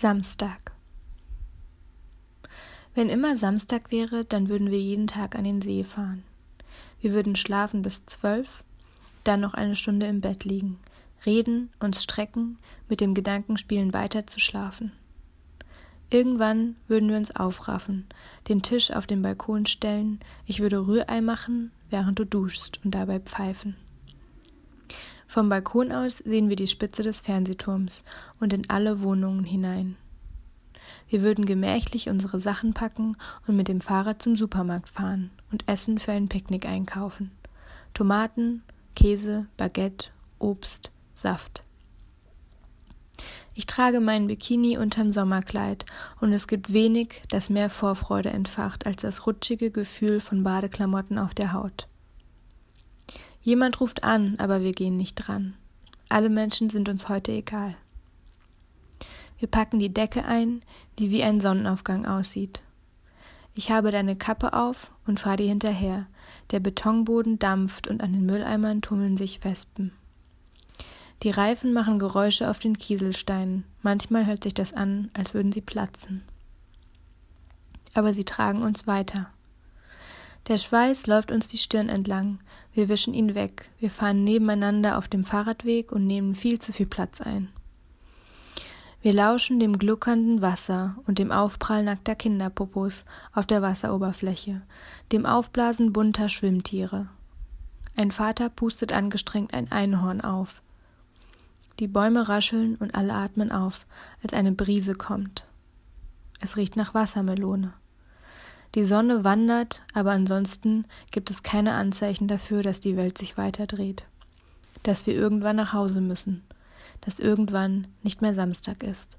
Samstag. Wenn immer Samstag wäre, dann würden wir jeden Tag an den See fahren. Wir würden schlafen bis zwölf, dann noch eine Stunde im Bett liegen, reden, uns strecken, mit dem Gedanken spielen, weiter zu schlafen. Irgendwann würden wir uns aufraffen, den Tisch auf den Balkon stellen, ich würde Rührei machen, während du duschst und dabei pfeifen. Vom Balkon aus sehen wir die Spitze des Fernsehturms und in alle Wohnungen hinein. Wir würden gemächlich unsere Sachen packen und mit dem Fahrrad zum Supermarkt fahren und Essen für ein Picknick einkaufen. Tomaten, Käse, Baguette, Obst, Saft. Ich trage meinen Bikini unterm Sommerkleid und es gibt wenig, das mehr Vorfreude entfacht als das rutschige Gefühl von Badeklamotten auf der Haut. Jemand ruft an, aber wir gehen nicht dran. Alle Menschen sind uns heute egal. Wir packen die Decke ein, die wie ein Sonnenaufgang aussieht. Ich habe deine Kappe auf und fahre dir hinterher. Der Betonboden dampft und an den Mülleimern tummeln sich Wespen. Die Reifen machen Geräusche auf den Kieselsteinen. Manchmal hört sich das an, als würden sie platzen. Aber sie tragen uns weiter. Der Schweiß läuft uns die Stirn entlang. Wir wischen ihn weg. Wir fahren nebeneinander auf dem Fahrradweg und nehmen viel zu viel Platz ein. Wir lauschen dem gluckernden Wasser und dem Aufprall nackter Kinderpopos auf der Wasseroberfläche, dem Aufblasen bunter Schwimmtiere. Ein Vater pustet angestrengt ein Einhorn auf. Die Bäume rascheln und alle atmen auf, als eine Brise kommt. Es riecht nach Wassermelone. Die Sonne wandert, aber ansonsten gibt es keine Anzeichen dafür, dass die Welt sich weiter dreht. Dass wir irgendwann nach Hause müssen. Dass irgendwann nicht mehr Samstag ist.